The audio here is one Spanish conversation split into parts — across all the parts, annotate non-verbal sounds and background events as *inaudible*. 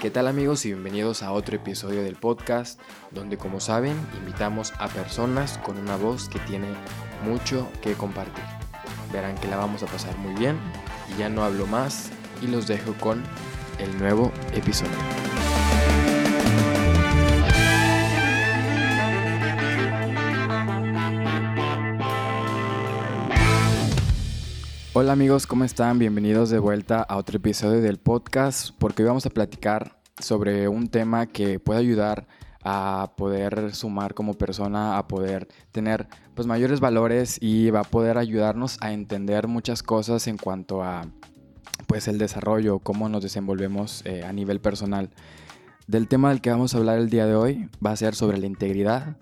¿Qué tal amigos y bienvenidos a otro episodio del podcast donde como saben invitamos a personas con una voz que tiene mucho que compartir. Verán que la vamos a pasar muy bien y ya no hablo más y los dejo con el nuevo episodio. Hola amigos, ¿cómo están? Bienvenidos de vuelta a otro episodio del podcast porque hoy vamos a platicar sobre un tema que puede ayudar a poder sumar como persona, a poder tener pues mayores valores y va a poder ayudarnos a entender muchas cosas en cuanto a pues el desarrollo, cómo nos desenvolvemos eh, a nivel personal. Del tema del que vamos a hablar el día de hoy va a ser sobre la integridad,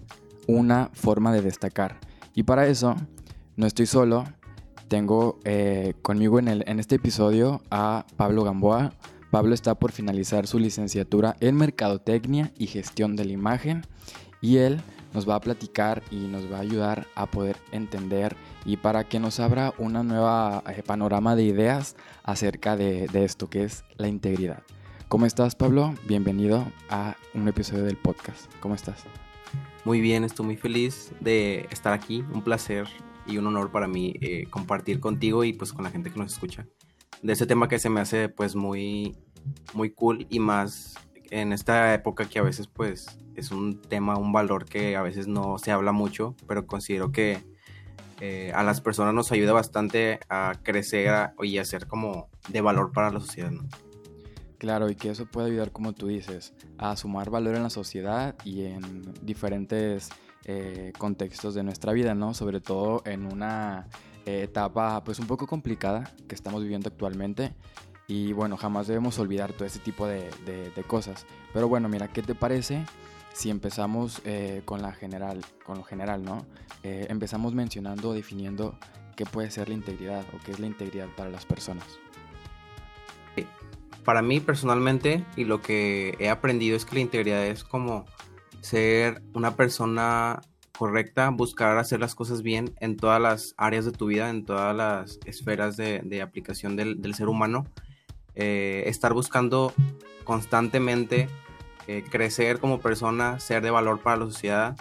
una forma de destacar. Y para eso no estoy solo, tengo eh, conmigo en, el, este episodio a Pablo Gamboa. Pablo está por finalizar su licenciatura en Mercadotecnia y Gestión de la Imagen y él nos va a platicar y nos va a ayudar a poder entender y para que nos abra una nueva eh, panorama de ideas acerca de, de esto que es la integridad. ¿Cómo estás Pablo? Bienvenido a un episodio del podcast. ¿Cómo estás? Muy bien, estoy muy feliz de estar aquí. Un placer y un honor para mí eh, compartir contigo y pues con la gente que nos escucha de ese tema que se me hace pues muy muy cool y más en esta época que a veces pues es un tema, un valor que a veces no se habla mucho, pero considero que eh, a las personas nos ayuda bastante a crecer y a ser como de valor para la sociedad. Claro, y que eso puede ayudar, como tú dices, a sumar valor en la sociedad y en diferentes eh, contextos de nuestra vida, ¿no? Sobre todo en una eh, etapa pues un poco complicada que estamos viviendo actualmente y bueno, jamás debemos olvidar todo ese tipo de, cosas. Pero bueno, mira, ¿qué te parece si empezamos eh, con la general, con lo general, ¿no? Empezamos mencionando, definiendo qué puede ser la integridad o qué es la integridad para las personas. Para mí personalmente y lo que he aprendido es que la integridad es como ser una persona correcta, buscar hacer las cosas bien en todas las áreas de tu vida, en todas las esferas de, aplicación del, ser humano. Eh, estar buscando constantemente eh, crecer como persona, ser de valor para la sociedad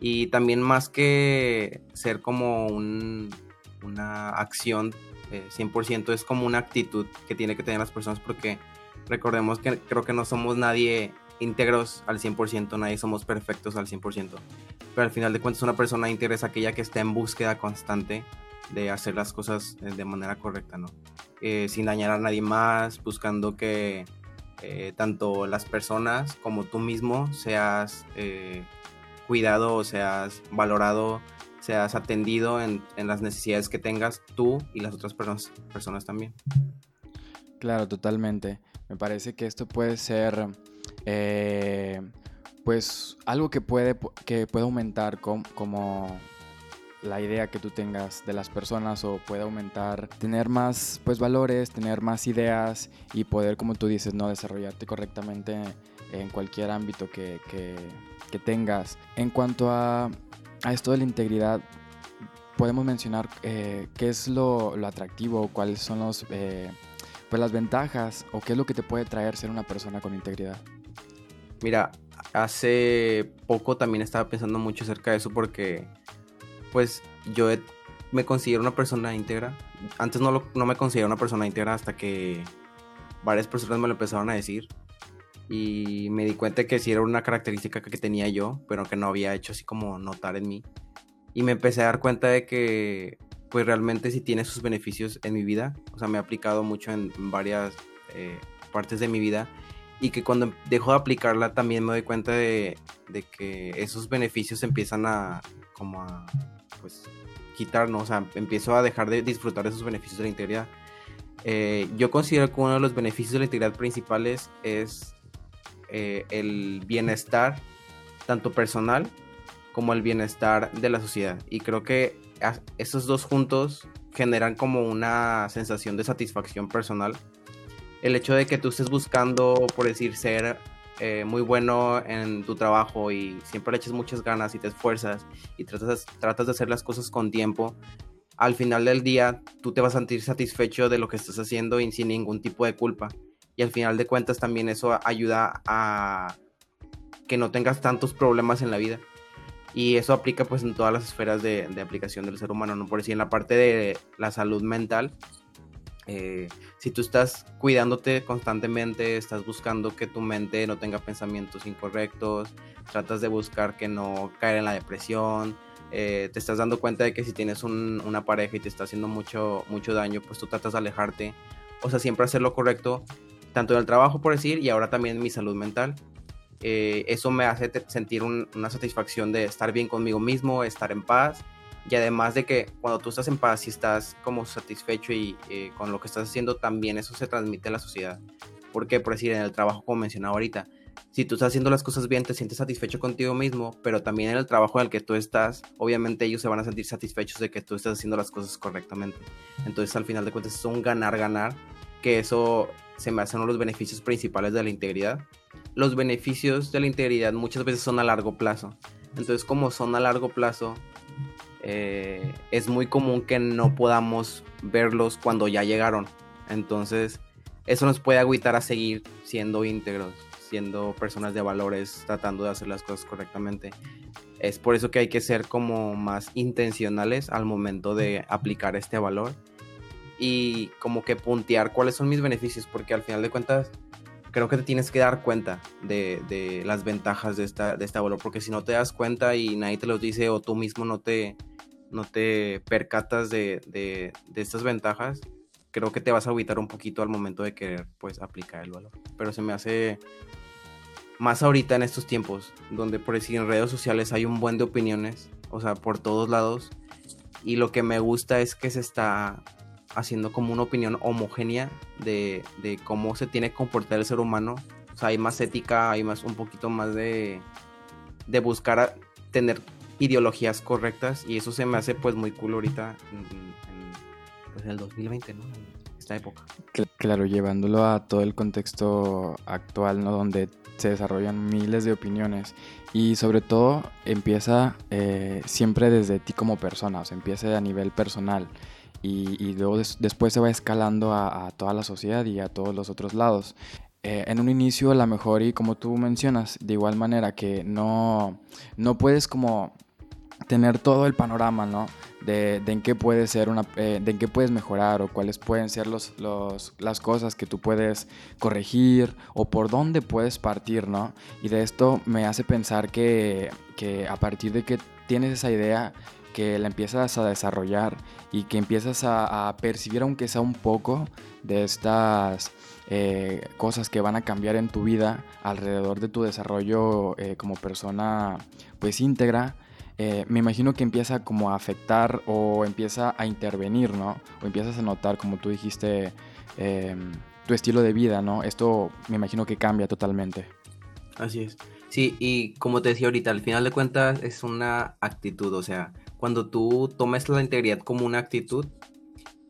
y también más que ser como una acción 100% eh, es como una actitud que tiene que tener las personas porque recordemos que creo que no somos nadie íntegros al 100%, nadie somos perfectos al 100%, pero al final de cuentas una persona íntegra es aquella que está en búsqueda constante de hacer las cosas de manera correcta, ¿no? Eh, sin dañar a nadie más, buscando que eh, tanto las personas como tú mismo seas eh, cuidado, seas valorado, seas atendido en, las necesidades que tengas tú y las otras personas, personas también. Claro, totalmente. Me parece que esto puede ser pues algo que puede, que aumentar como la idea que tú tengas de las personas o puede aumentar, tener más pues valores, tener más ideas y poder, como tú dices, no desarrollarte correctamente en cualquier ámbito que, tengas. En cuanto a, esto de la integridad, podemos mencionar eh, qué es lo, atractivo, cuáles son los, eh, pues las ventajas o qué es lo que te puede traer ser una persona con integridad. Mira, hace poco también estaba pensando mucho acerca de eso porque pues yo me considero una persona íntegra. Antes no, no me considero una persona íntegra hasta que varias personas me lo empezaron a decir. Y me di cuenta que sí era una característica que tenía yo, pero que no había hecho así como notar en mí. Y me empecé a dar cuenta de que pues realmente sí tiene sus beneficios en mi vida. O sea, me ha aplicado mucho en varias eh, partes de mi vida. Y que cuando dejo de aplicarla también me doy cuenta de, de que esos beneficios empiezan a como a pues quitarnos, o sea, empiezo a dejar de disfrutar de esos beneficios de la integridad. Eh, yo considero que uno de los beneficios de la integridad principales es eh, el bienestar, tanto personal como el bienestar de la sociedad. Y creo que esos dos juntos generan como una sensación de satisfacción personal. El hecho de que tú estés buscando, por decir, ser eh, muy bueno en tu trabajo y siempre le echas muchas ganas y te esfuerzas y tratas, de hacer las cosas con tiempo, al final del día tú te vas a sentir satisfecho de lo que estás haciendo y sin ningún tipo de culpa. Y al final de cuentas también eso ayuda a que no tengas tantos problemas en la vida. Y eso aplica pues en todas las esferas de, aplicación del ser humano, ¿no? Por decir, en la parte de la salud mental, eh, si tú estás cuidándote constantemente, estás buscando que tu mente no tenga pensamientos incorrectos, tratas de buscar que no caer en la depresión, eh, te estás dando cuenta de que si tienes una pareja y te está haciendo mucho, mucho daño, pues tú tratas de alejarte. O sea, siempre hacer lo correcto, tanto en el trabajo, por decir, y ahora también en mi salud mental. Eh, eso me hace sentir una satisfacción de estar bien conmigo mismo, estar en paz y además de que cuando tú estás en paz y estás como satisfecho y eh, con lo que estás haciendo, también eso se transmite a la sociedad. Porque, por decir, en el trabajo, como mencionaba ahorita, si tú estás haciendo las cosas bien, te sientes satisfecho contigo mismo, pero también en el trabajo en el que tú estás, obviamente ellos se van a sentir satisfechos de que tú estás haciendo las cosas correctamente. Entonces, al final de cuentas, es un ganar-ganar, que eso se me hacen uno de los beneficios principales de la integridad. Los beneficios de la integridad muchas veces son a largo plazo. Entonces, como son a largo plazo, eh, es muy común que no podamos verlos cuando ya llegaron. Entonces, eso nos puede agüitar a seguir siendo íntegros, siendo personas de valores, tratando de hacer las cosas correctamente. Es por eso que hay que ser como más intencionales al momento de aplicar este valor y como que puntear cuáles son mis beneficios, porque al final de cuentas creo que te tienes que dar cuenta de, las ventajas de, esta, de este valor, porque si no te das cuenta y nadie te los dice o tú mismo no te, no te percatas de, estas ventajas, creo que te vas a evitar un poquito al momento de querer pues aplicar el valor. Pero se me hace más ahorita en estos tiempos, donde por decir en redes sociales hay un buen de opiniones, o sea, por todos lados, y lo que me gusta es que se está haciendo como una opinión homogénea de, cómo se tiene que comportar el ser humano. O sea, hay más ética, hay más un poquito más de, de buscar tener ideologías correctas y eso se me hace pues muy cool ahorita en, pues, el 2020, ¿no? En esta época. Claro, llevándolo a todo el contexto actual, ¿no? Donde se desarrollan miles de opiniones y sobre todo empieza eh, siempre desde ti como persona, o sea, empieza a nivel personal y, luego después se va escalando a, toda la sociedad y a todos los otros lados. Eh, en un inicio a lo mejor y como tú mencionas, de igual manera que no, no puedes como tener todo el panorama, ¿no? De, en qué puede ser una, eh, de en qué puedes mejorar o cuáles pueden ser los, los, las cosas que tú puedes corregir o por dónde puedes partir, ¿no? Y de esto me hace pensar que, que a partir de que tienes esa idea, que la empiezas a desarrollar y que empiezas a, percibir, aunque sea un poco, de estas eh, cosas que van a cambiar en tu vida alrededor de tu desarrollo eh, como persona pues íntegra, eh, me imagino que empieza como a afectar o empieza a intervenir, ¿no? O empiezas a notar, como tú dijiste, em, tu estilo de vida, ¿no? Esto me imagino que cambia totalmente. Así es. Sí, y como te decía ahorita, al final de cuentas es una actitud, o sea, cuando tú tomes la integridad como una actitud,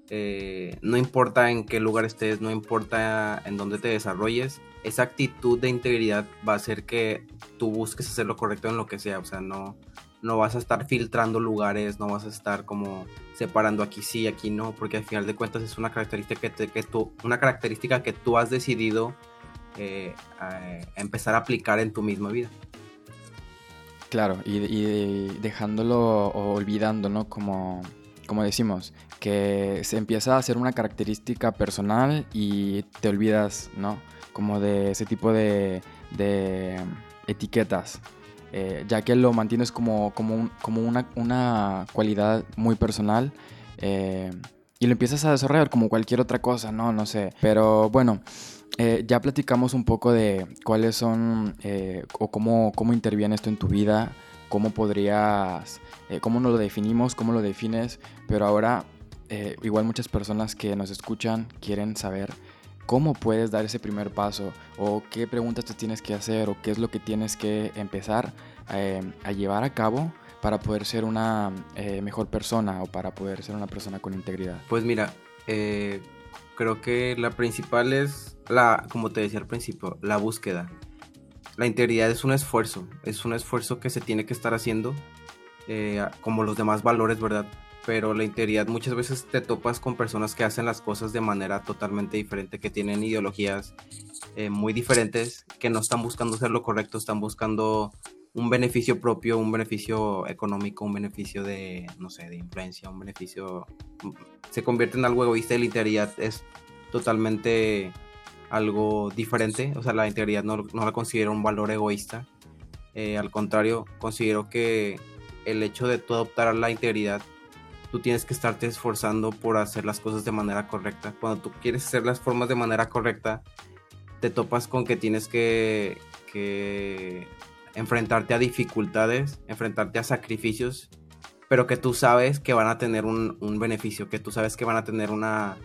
eh, no importa en qué lugar estés, no importa en dónde te desarrolles, esa actitud de integridad va a hacer que tú busques hacer lo correcto en lo que sea, o sea, no, no vas a estar filtrando lugares, no vas a estar como separando aquí sí, aquí no, porque al final de cuentas es una característica que, que tú, una característica que tú has decidido eh, empezar a aplicar en tu misma vida. Claro, y, dejándolo o olvidando, ¿no? Como, como decimos, que se empieza a hacer una característica personal y te olvidas, ¿no? Como de ese tipo de, etiquetas, eh, ya que lo mantienes como, como, como una, una, cualidad muy personal eh, y lo empiezas a desarrollar como cualquier otra cosa, ¿no? No sé, pero bueno. Eh, ya platicamos un poco de cuáles son o cómo, cómo interviene esto en tu vida, cómo podrías, cómo nos lo definimos, cómo lo defines, pero ahora igual muchas personas que nos escuchan quieren saber cómo puedes dar ese primer paso o qué preguntas te tienes que hacer o qué es lo que tienes que empezar a llevar a cabo para poder ser una mejor persona o para poder ser una persona con integridad. Pues mira, creo que la principal es la, como te decía al principio, la búsqueda. la integridad es un esfuerzo, es un esfuerzo que se tiene que estar haciendo, eh, como los demás valores, ¿verdad? Pero la integridad muchas veces te topas con personas que hacen las cosas de manera totalmente diferente, que tienen ideologías eh, muy diferentes, que no están buscando hacer lo correcto, están buscando un beneficio propio, un beneficio económico, un beneficio de, no sé, de influencia, un beneficio... Se convierte en algo egoísta y la integridad es totalmente algo diferente. O sea, la integridad no, la considero un valor egoísta. Eh, al contrario, considero que el hecho de tú adoptar la integridad, tú tienes que estarte esforzando por hacer las cosas de manera correcta. Cuando tú quieres hacer las formas de manera correcta, te topas con que tienes que, enfrentarte a dificultades, enfrentarte a sacrificios, pero que tú sabes que van a tener un, un beneficio, que tú sabes que van a tener una,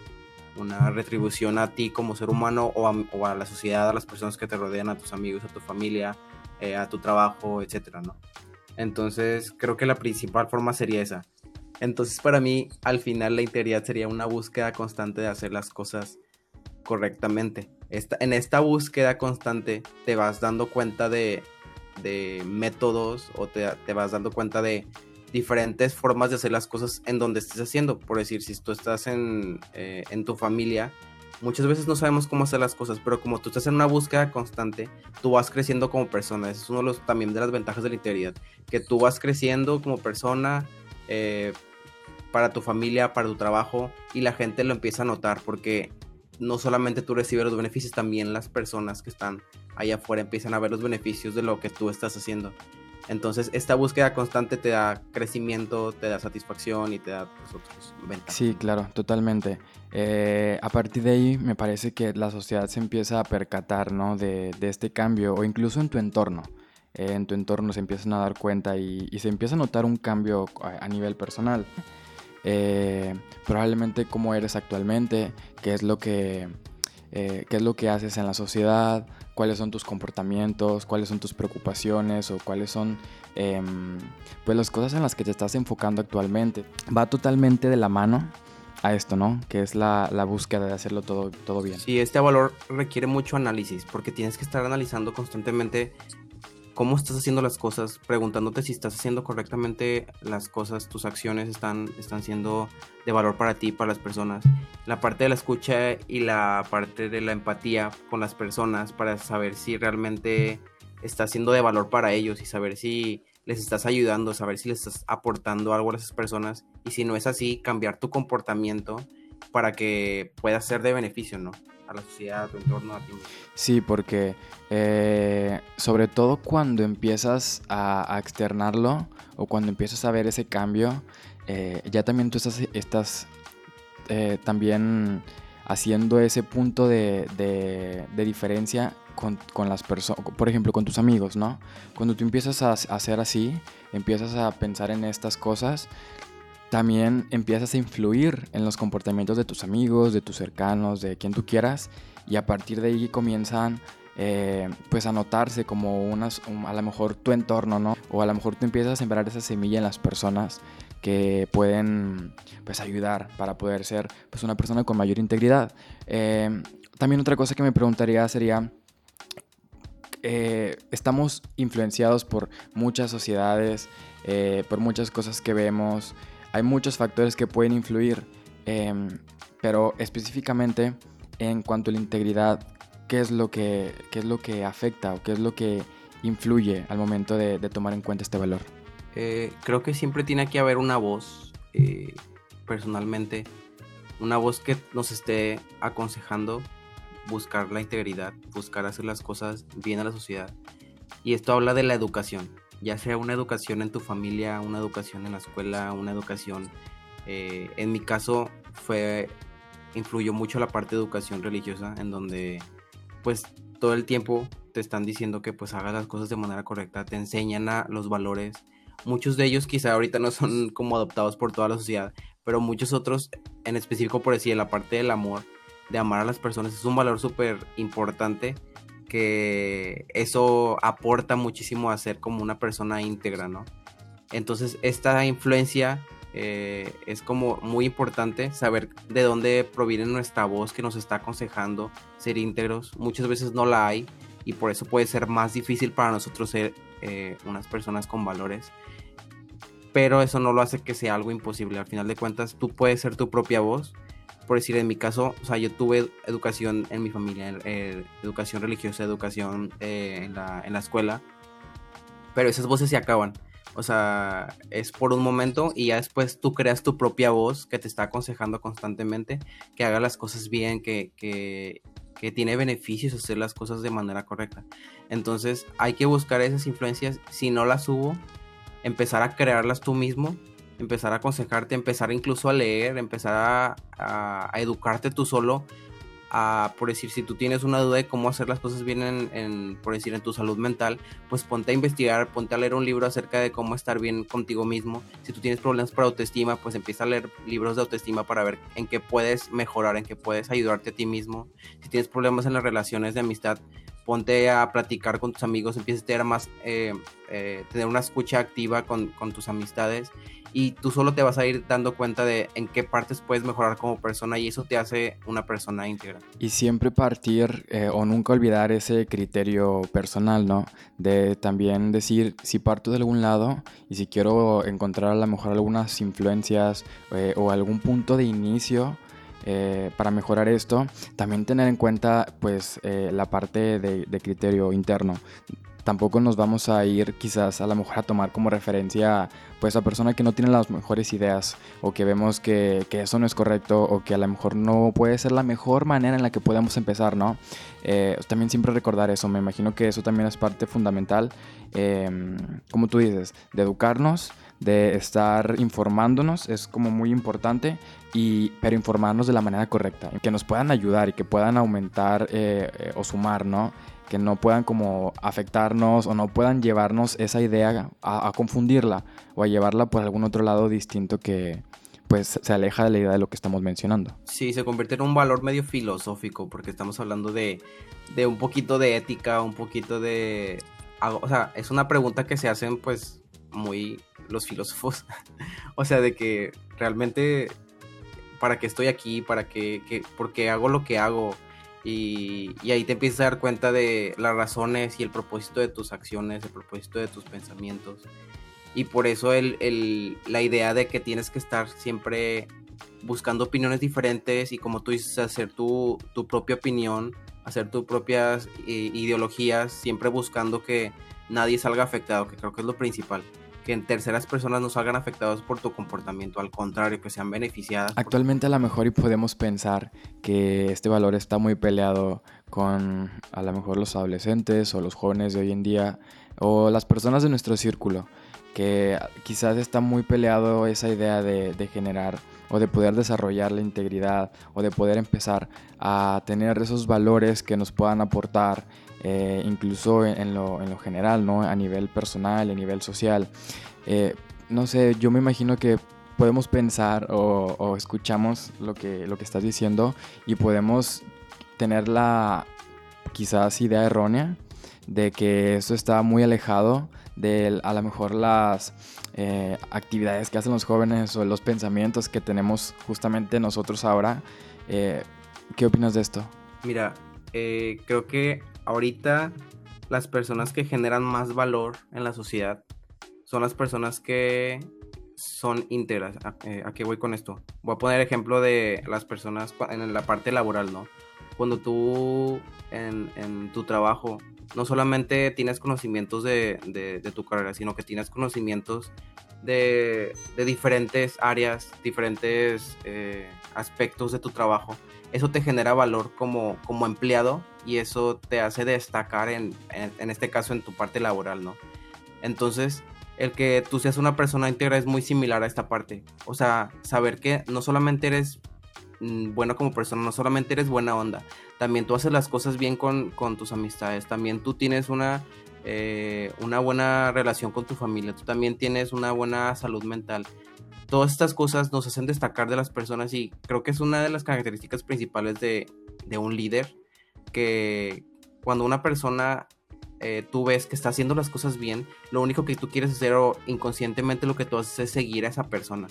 una retribución a ti como ser humano o a, la sociedad, a las personas que te rodean, a tus amigos, a tu familia, eh, a tu trabajo, etcétera, ¿no? Entonces, creo que la principal forma sería esa. Entonces, para mí, al final, la integridad sería una búsqueda constante de hacer las cosas correctamente. Esta, en esta búsqueda constante te vas dando cuenta de, de métodos o te, te vas dando cuenta de diferentes formas de hacer las cosas en donde estés haciendo. Por decir, si tú estás en, eh, en tu familia, muchas veces no sabemos cómo hacer las cosas, pero como tú estás en una búsqueda constante, tú vas creciendo como persona. Eso es uno de los, también de las ventajas de la integridad, que tú vas creciendo como persona eh, para tu familia, para tu trabajo, y la gente lo empieza a notar, porque no solamente tú recibes los beneficios, también las personas que están allá afuera empiezan a ver los beneficios de lo que tú estás haciendo. Entonces, esta búsqueda constante te da crecimiento, te da satisfacción y te da pues, otros ventajas. Sí, claro, totalmente. Eh, a partir de ahí, me parece que la sociedad se empieza a percatar ¿no? de, este cambio, o incluso en tu entorno. Eh, en tu entorno se empiezan a dar cuenta y, se empieza a notar un cambio a, nivel personal. Eh, probablemente cómo eres actualmente, qué es lo que, qué es lo que haces en la sociedad, cuáles son tus comportamientos, cuáles son tus preocupaciones o cuáles son em, pues las cosas en las que te estás enfocando actualmente. Va totalmente de la mano a esto, ¿no? Que es la, la, búsqueda de hacerlo todo, todo bien. Sí, este valor requiere mucho análisis porque tienes que estar analizando constantemente cómo estás haciendo las cosas, preguntándote si estás haciendo correctamente las cosas, tus acciones están, están siendo de valor para ti, para las personas. La parte de la escucha y la parte de la empatía con las personas para saber si realmente está siendo de valor para ellos y saber si les estás ayudando, saber si les estás aportando algo a esas personas y si no es así, cambiar tu comportamiento para que pueda ser de beneficio, ¿no? A la sociedad, a tu entorno, a ti Sí, porque eh, sobre todo cuando empiezas a, externarlo o cuando empiezas a ver ese cambio, eh, ya también tú estás, estás eh, también haciendo ese punto de, de, diferencia con, con las personas, por ejemplo, con tus amigos, ¿no? Cuando tú empiezas a hacer así, empiezas a pensar en estas cosas, también empiezas a influir en los comportamientos de tus amigos, de tus cercanos, de quien tú quieras, y a partir de ahí comienzan eh, pues a notarse como unas, a lo mejor tu entorno, ¿no? O a lo mejor tú empiezas a sembrar esa semilla en las personas que pueden pues ayudar para poder ser pues una persona con mayor integridad. Eh, también otra cosa que me preguntaría sería, eh, estamos influenciados por muchas sociedades, por muchas cosas que vemos, hay muchos factores que pueden influir, em, pero específicamente en cuanto a la integridad, ¿qué es lo que, es lo que afecta o qué es lo que influye al momento de, tomar en cuenta este valor? Eh, creo que siempre tiene que haber una voz, eh, personalmente, una voz que nos esté aconsejando buscar la integridad, buscar hacer las cosas bien a la sociedad. Y esto habla de la educación ya sea una educación en tu familia, una educación en la escuela, una educación, eh, en mi caso fue, influyó mucho la parte de educación religiosa, en donde pues todo el tiempo te están diciendo que pues hagas las cosas de manera correcta, te enseñan a los valores, muchos de ellos quizá ahorita no son como adoptados por toda la sociedad, pero muchos otros, en específico por decir, la parte del amor, de amar a las personas, es un valor súper importante que eso aporta muchísimo a ser como una persona íntegra, ¿no? Entonces esta influencia eh, es como muy importante saber de dónde proviene nuestra voz que nos está aconsejando ser íntegros. Muchas veces no la hay, y por eso puede ser más difícil para nosotros ser eh, unas personas con valores. Pero eso no lo hace que sea algo imposible. Al final de cuentas, tú puedes ser tu propia voz. Por decir, en mi caso, o sea, yo tuve educación en mi familia, eh, educación religiosa, educación eh, en, la, en la escuela. Pero esas voces se acaban. O sea, es por un momento y ya después tú creas tu propia voz que te está aconsejando constantemente, que haga las cosas bien, que, que, que tiene beneficios hacer las cosas de manera correcta. Entonces hay que buscar esas influencias. Si no las hubo, empezar a crearlas tú mismo, empezar a aconsejarte, empezar incluso a leer, empezar a, a educarte tú solo por decir, si tú tienes una duda de cómo hacer las cosas bien en, por decir, en tu salud mental, pues ponte a investigar, ponte a leer un libro acerca de cómo estar bien contigo mismo. Si tú tienes problemas para autoestima, pues empieza a leer libros de autoestima para ver en qué puedes mejorar, en qué puedes ayudarte a ti mismo. Si tienes problemas en las relaciones de amistad, ponte a platicar con tus amigos, empieza a tener más, eh, eh, tener una escucha activa con, con tus amistades y tú solo te vas a ir dando cuenta de en qué partes puedes mejorar como persona y eso te hace una persona íntegra. Y siempre partir eh, o nunca olvidar ese criterio personal, ¿no? De también decir si parto de algún lado y si quiero encontrar a lo mejor algunas influencias eh, o algún punto de inicio. Eh, para mejorar esto, también tener en cuenta pues la parte de, de criterio interno tampoco nos vamos a ir quizás a lo mejor a tomar como referencia pues a persona que no tiene las mejores ideas o que vemos que, eso no es correcto o que a lo mejor no puede ser la mejor manera en la que podemos empezar, ¿no? Eh, también siempre recordar eso, me imagino que eso también es parte fundamental, em, como tú dices, de educarnos, de estar informándonos, es como muy importante, y, pero informarnos de la manera correcta, que nos puedan ayudar y que puedan aumentar eh, eh, o sumar, ¿no? Que no puedan como afectarnos o no puedan llevarnos esa idea a, confundirla o a llevarla por algún otro lado distinto que pues se aleja de la idea de lo que estamos mencionando. Sí, se convierte en un valor medio filosófico porque estamos hablando de, de un poquito de ética, un poquito de... O sea, es una pregunta que se hacen pues muy los filósofos. *laughs* o sea, de que realmente para qué estoy aquí, para qué, qué, qué hago lo que hago, y, ahí te empiezas a dar cuenta de las razones y el propósito de tus acciones, el propósito de tus pensamientos. Y por eso el, la idea de que tienes que estar siempre buscando opiniones diferentes y como tú dices, hacer tu, tu propia opinión, hacer tus propias eh, ideologías, siempre buscando que nadie salga afectado, que creo que es lo principal que en terceras personas no salgan afectados por tu comportamiento, al contrario, que sean beneficiadas. Actualmente a lo mejor y podemos pensar que este valor está muy peleado con a lo mejor los adolescentes o los jóvenes de hoy en día o las personas de nuestro círculo, que quizás está muy peleado esa idea de, generar o de poder desarrollar la integridad o de poder empezar a tener esos valores que nos puedan aportar eh, incluso en lo, en lo, general, ¿no? A nivel personal, a nivel social. Eh, no sé, yo me imagino que podemos pensar o, escuchamos lo que, lo que estás diciendo y podemos tener la quizás idea errónea de que esto está muy alejado de a lo mejor las eh, actividades que hacen los jóvenes o los pensamientos que tenemos justamente nosotros ahora. ¿Qué opinas de esto? Mira, creo que ahorita las personas que generan más valor en la sociedad son las personas que son íntegras. ¿A, eh, qué voy con esto? Voy a poner ejemplo de las personas en la parte laboral, ¿no? Cuando tú en, tu trabajo no solamente tienes conocimientos de, tu carrera, sino que tienes conocimientos de, diferentes áreas, diferentes eh, aspectos de tu trabajo eso te genera valor como, como empleado y eso te hace destacar en, en, este caso en tu parte laboral, ¿no? Entonces, el que tú seas una persona íntegra es muy similar a esta parte. O sea, saber que no solamente eres bueno como persona, no solamente eres buena onda, también tú haces las cosas bien con, con tus amistades, también tú tienes una, eh, una buena relación con tu familia, tú también tienes una buena salud mental todas estas cosas nos hacen destacar de las personas y creo que es una de las características principales de, un líder, que cuando una persona eh, tú ves que está haciendo las cosas bien, lo único que tú quieres hacer o inconscientemente lo que tú haces es seguir a esa persona.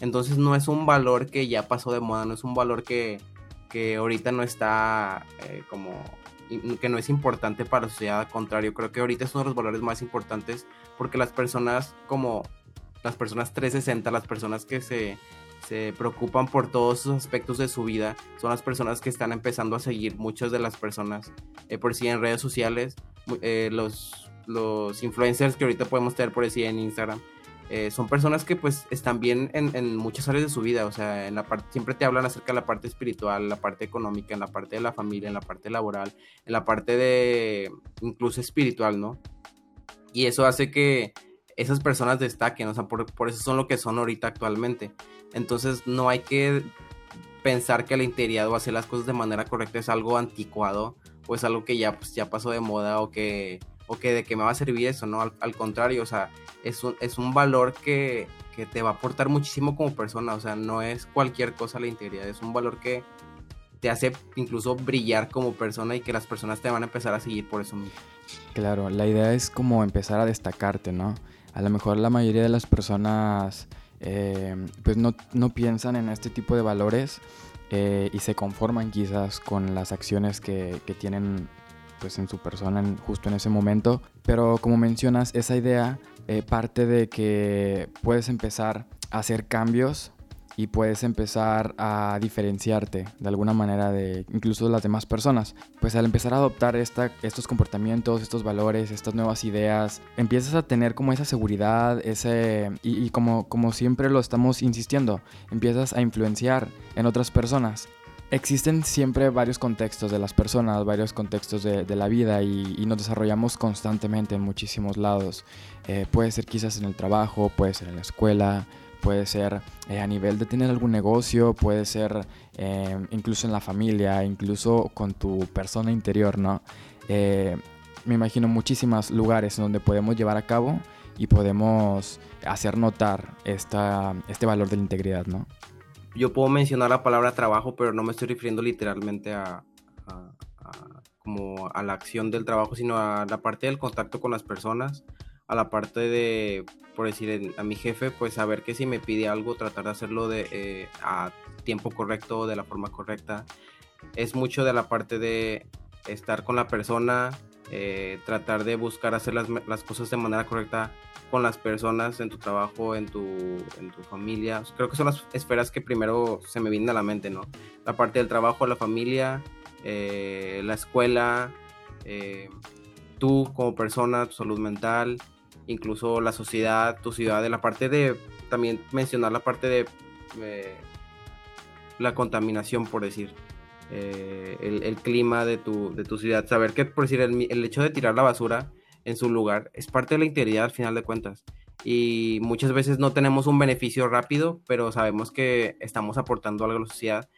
Entonces no es un valor que ya pasó de moda, no es un valor que, que ahorita no está eh, como que no es importante para la sociedad, al contrario, creo que ahorita es uno de los valores más importantes porque las personas como las personas 360, las personas que se, se preocupan por todos esos aspectos de su vida, son las personas que están empezando a seguir muchas de las personas eh, por sí en redes sociales, eh, los, los influencers que ahorita podemos tener por sí en Instagram. Eh, son personas que pues están bien en, muchas áreas de su vida, o sea, en la parte, siempre te hablan acerca de la parte espiritual, la parte económica, en la parte de la familia, en la parte laboral, en la parte de incluso espiritual, ¿no? Y eso hace que esas personas destaquen, o sea, por, por eso son lo que son ahorita actualmente. Entonces no hay que pensar que la integridad o hacer las cosas de manera correcta es algo anticuado o es algo que ya, pues, ya pasó de moda o que o que de qué me va a servir eso, ¿no? Al, contrario, o sea, es un, es un valor que, que, te va a aportar muchísimo como persona, o sea, no es cualquier cosa la integridad, es un valor que te hace incluso brillar como persona y que las personas te van a empezar a seguir por eso mismo. Claro, la idea es como empezar a destacarte, ¿no? A lo mejor la mayoría de las personas eh, pues no, no, piensan en este tipo de valores eh, y se conforman quizás con las acciones que, que tienen pues en su persona justo en ese momento. Pero como mencionas, esa idea eh, parte de que puedes empezar a hacer cambios y puedes empezar a diferenciarte de alguna manera de incluso de las demás personas. Pues al empezar a adoptar esta, estos comportamientos, estos valores, estas nuevas ideas, empiezas a tener como esa seguridad, ese y, y como, como siempre lo estamos insistiendo, empiezas a influenciar en otras personas Existen siempre varios contextos de las personas, varios contextos de, la vida y, nos desarrollamos constantemente en muchísimos lados. Eh, puede ser quizás en el trabajo, puede ser en la escuela, puede ser eh, a nivel de tener algún negocio, puede ser eh, incluso en la familia, incluso con tu persona interior, ¿no? me imagino muchísimos lugares donde podemos llevar a cabo y podemos hacer notar esta, este valor de la integridad, ¿no? Yo puedo mencionar la palabra trabajo, pero no me estoy refiriendo literalmente a, como a la acción del trabajo, sino a la parte del contacto con las personas, a la parte de, por decir, a mi jefe, pues saber que si me pide algo, tratar de hacerlo de, eh, a tiempo correcto, de la forma correcta. Es mucho de la parte de estar con la persona, eh, tratar de buscar hacer las, las, cosas de manera correcta con las personas en tu trabajo, en tu, en tu familia. Creo que son las esferas que primero se me vienen a la mente, ¿no? La parte del trabajo, la familia, eh, la escuela, eh, tú como persona, tu salud mental, incluso la sociedad, tu ciudad, de la parte de, también mencionar la parte de la contaminación, por decir. Eh, el, clima de tu, de tu ciudad. Saber que, por decir, el, hecho de tirar la basura en su lugar es parte de la integridad al final de cuentas. Y muchas veces no tenemos un beneficio rápido, pero sabemos que estamos aportando algo a la sociedad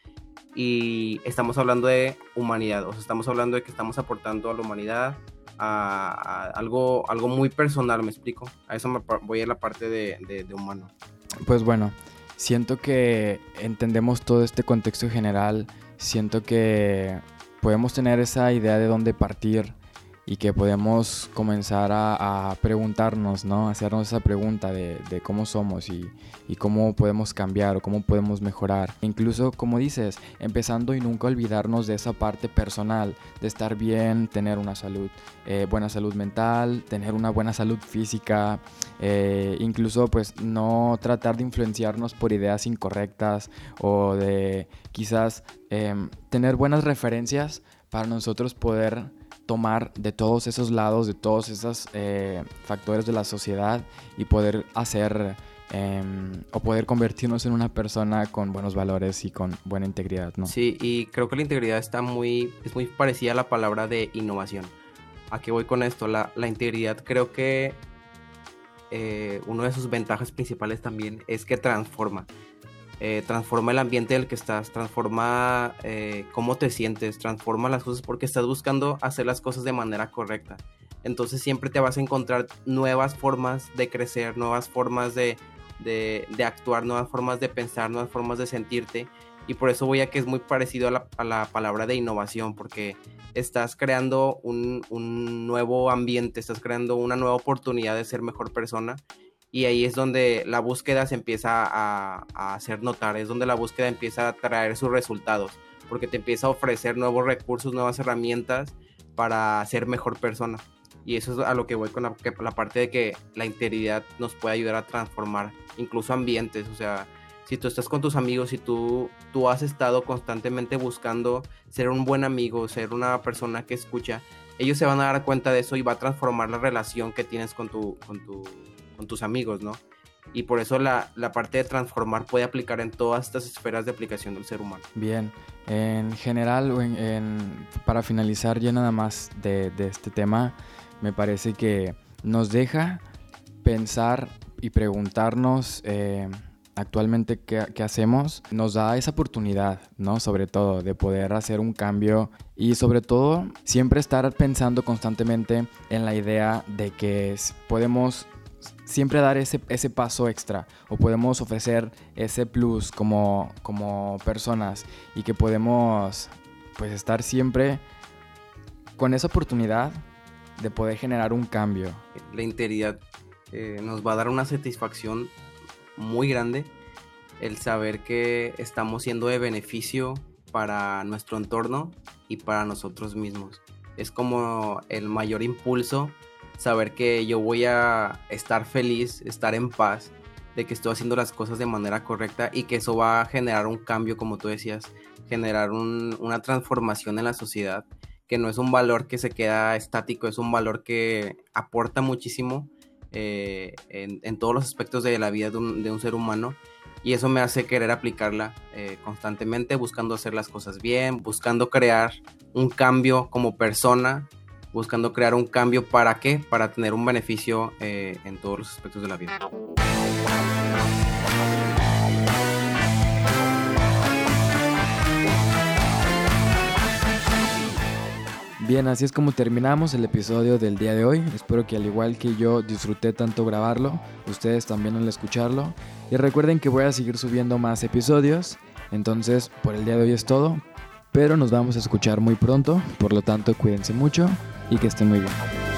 y estamos hablando de humanidad, o sea, estamos hablando de que estamos aportando a la humanidad, a, algo, algo muy personal, me explico. A eso me voy a la parte de, de humano. Pues bueno, siento que entendemos todo este contexto general siento que podemos tener esa idea de dónde partir y que podemos comenzar a, preguntarnos, ¿no? Hacernos esa pregunta de, cómo somos y, cómo podemos cambiar o cómo podemos mejorar. Incluso, como dices, empezando y nunca olvidarnos de esa parte personal, de estar bien, tener una salud, eh, buena salud mental, tener una buena salud física, eh, incluso pues no tratar de influenciarnos por ideas incorrectas o de quizás em, tener buenas referencias para nosotros poder tomar de todos esos lados, de todos esos eh, factores de la sociedad y poder hacer em, o poder convertirnos en una persona con buenos valores y con buena integridad, ¿no? Sí, y creo que la integridad está muy, es muy parecida a la palabra de innovación. ¿A qué voy con esto? La, integridad creo que eh, una de sus ventajas principales también es que transforma. Eh, transforma el ambiente en el que estás, transforma eh, cómo te sientes, transforma las cosas porque estás buscando hacer las cosas de manera correcta. Entonces siempre te vas a encontrar nuevas formas de crecer, nuevas formas de, actuar, nuevas formas de pensar, nuevas formas de sentirte. Y por eso voy a que es muy parecido a la, palabra de innovación, porque estás creando un, un, nuevo ambiente, estás creando una nueva oportunidad de ser mejor persona y ahí es donde la búsqueda se empieza a, hacer notar, es donde la búsqueda empieza a traer sus resultados, porque te empieza a ofrecer nuevos recursos, nuevas herramientas para ser mejor persona. Y eso es a lo que voy con la, parte de que la integridad nos puede ayudar a transformar incluso ambientes. O sea, si tú estás con tus amigos y tú, tú has estado constantemente buscando ser un buen amigo, ser una persona que escucha, ellos se van a dar cuenta de eso y va a transformar la relación que tienes con, tu, con tus amigos, ¿no? Y por eso la, la, parte de transformar puede aplicar en todas estas esferas de aplicación del ser humano. Bien, en general, en, en, para finalizar ya nada más de, de este tema, me parece que nos deja pensar y preguntarnos eh, actualmente qué, qué, hacemos, nos da esa oportunidad, ¿no? Sobre todo de poder hacer un cambio y sobre todo siempre estar pensando constantemente en la idea de que podemos siempre dar ese, ese paso extra o podemos ofrecer ese plus como, como personas y que podemos pues estar siempre con esa oportunidad de poder generar un cambio. La integridad eh, nos va a dar una satisfacción muy grande el saber que estamos siendo de beneficio para nuestro entorno y para nosotros mismos. Es como el mayor impulso saber que yo voy a estar feliz, estar en paz, de que estoy haciendo las cosas de manera correcta y que eso va a generar un cambio, como tú decías, generar un, una transformación en la sociedad, que no es un valor que se queda estático, es un valor que aporta muchísimo eh, en, todos los aspectos de la vida de un, de un, ser humano. Y eso me hace querer aplicarla eh, constantemente, buscando hacer las cosas bien, buscando crear un cambio como persona buscando crear un cambio para qué? Para tener un beneficio eh, en todos los aspectos de la vida. Bien, así es como terminamos el episodio del día de hoy. Espero que al igual que yo disfruté tanto grabarlo, ustedes también al escucharlo. Y recuerden que voy a seguir subiendo más episodios. Entonces, por el día de hoy es todo. Pero nos vamos a escuchar muy pronto. Por lo tanto, cuídense mucho y que estén muy bien.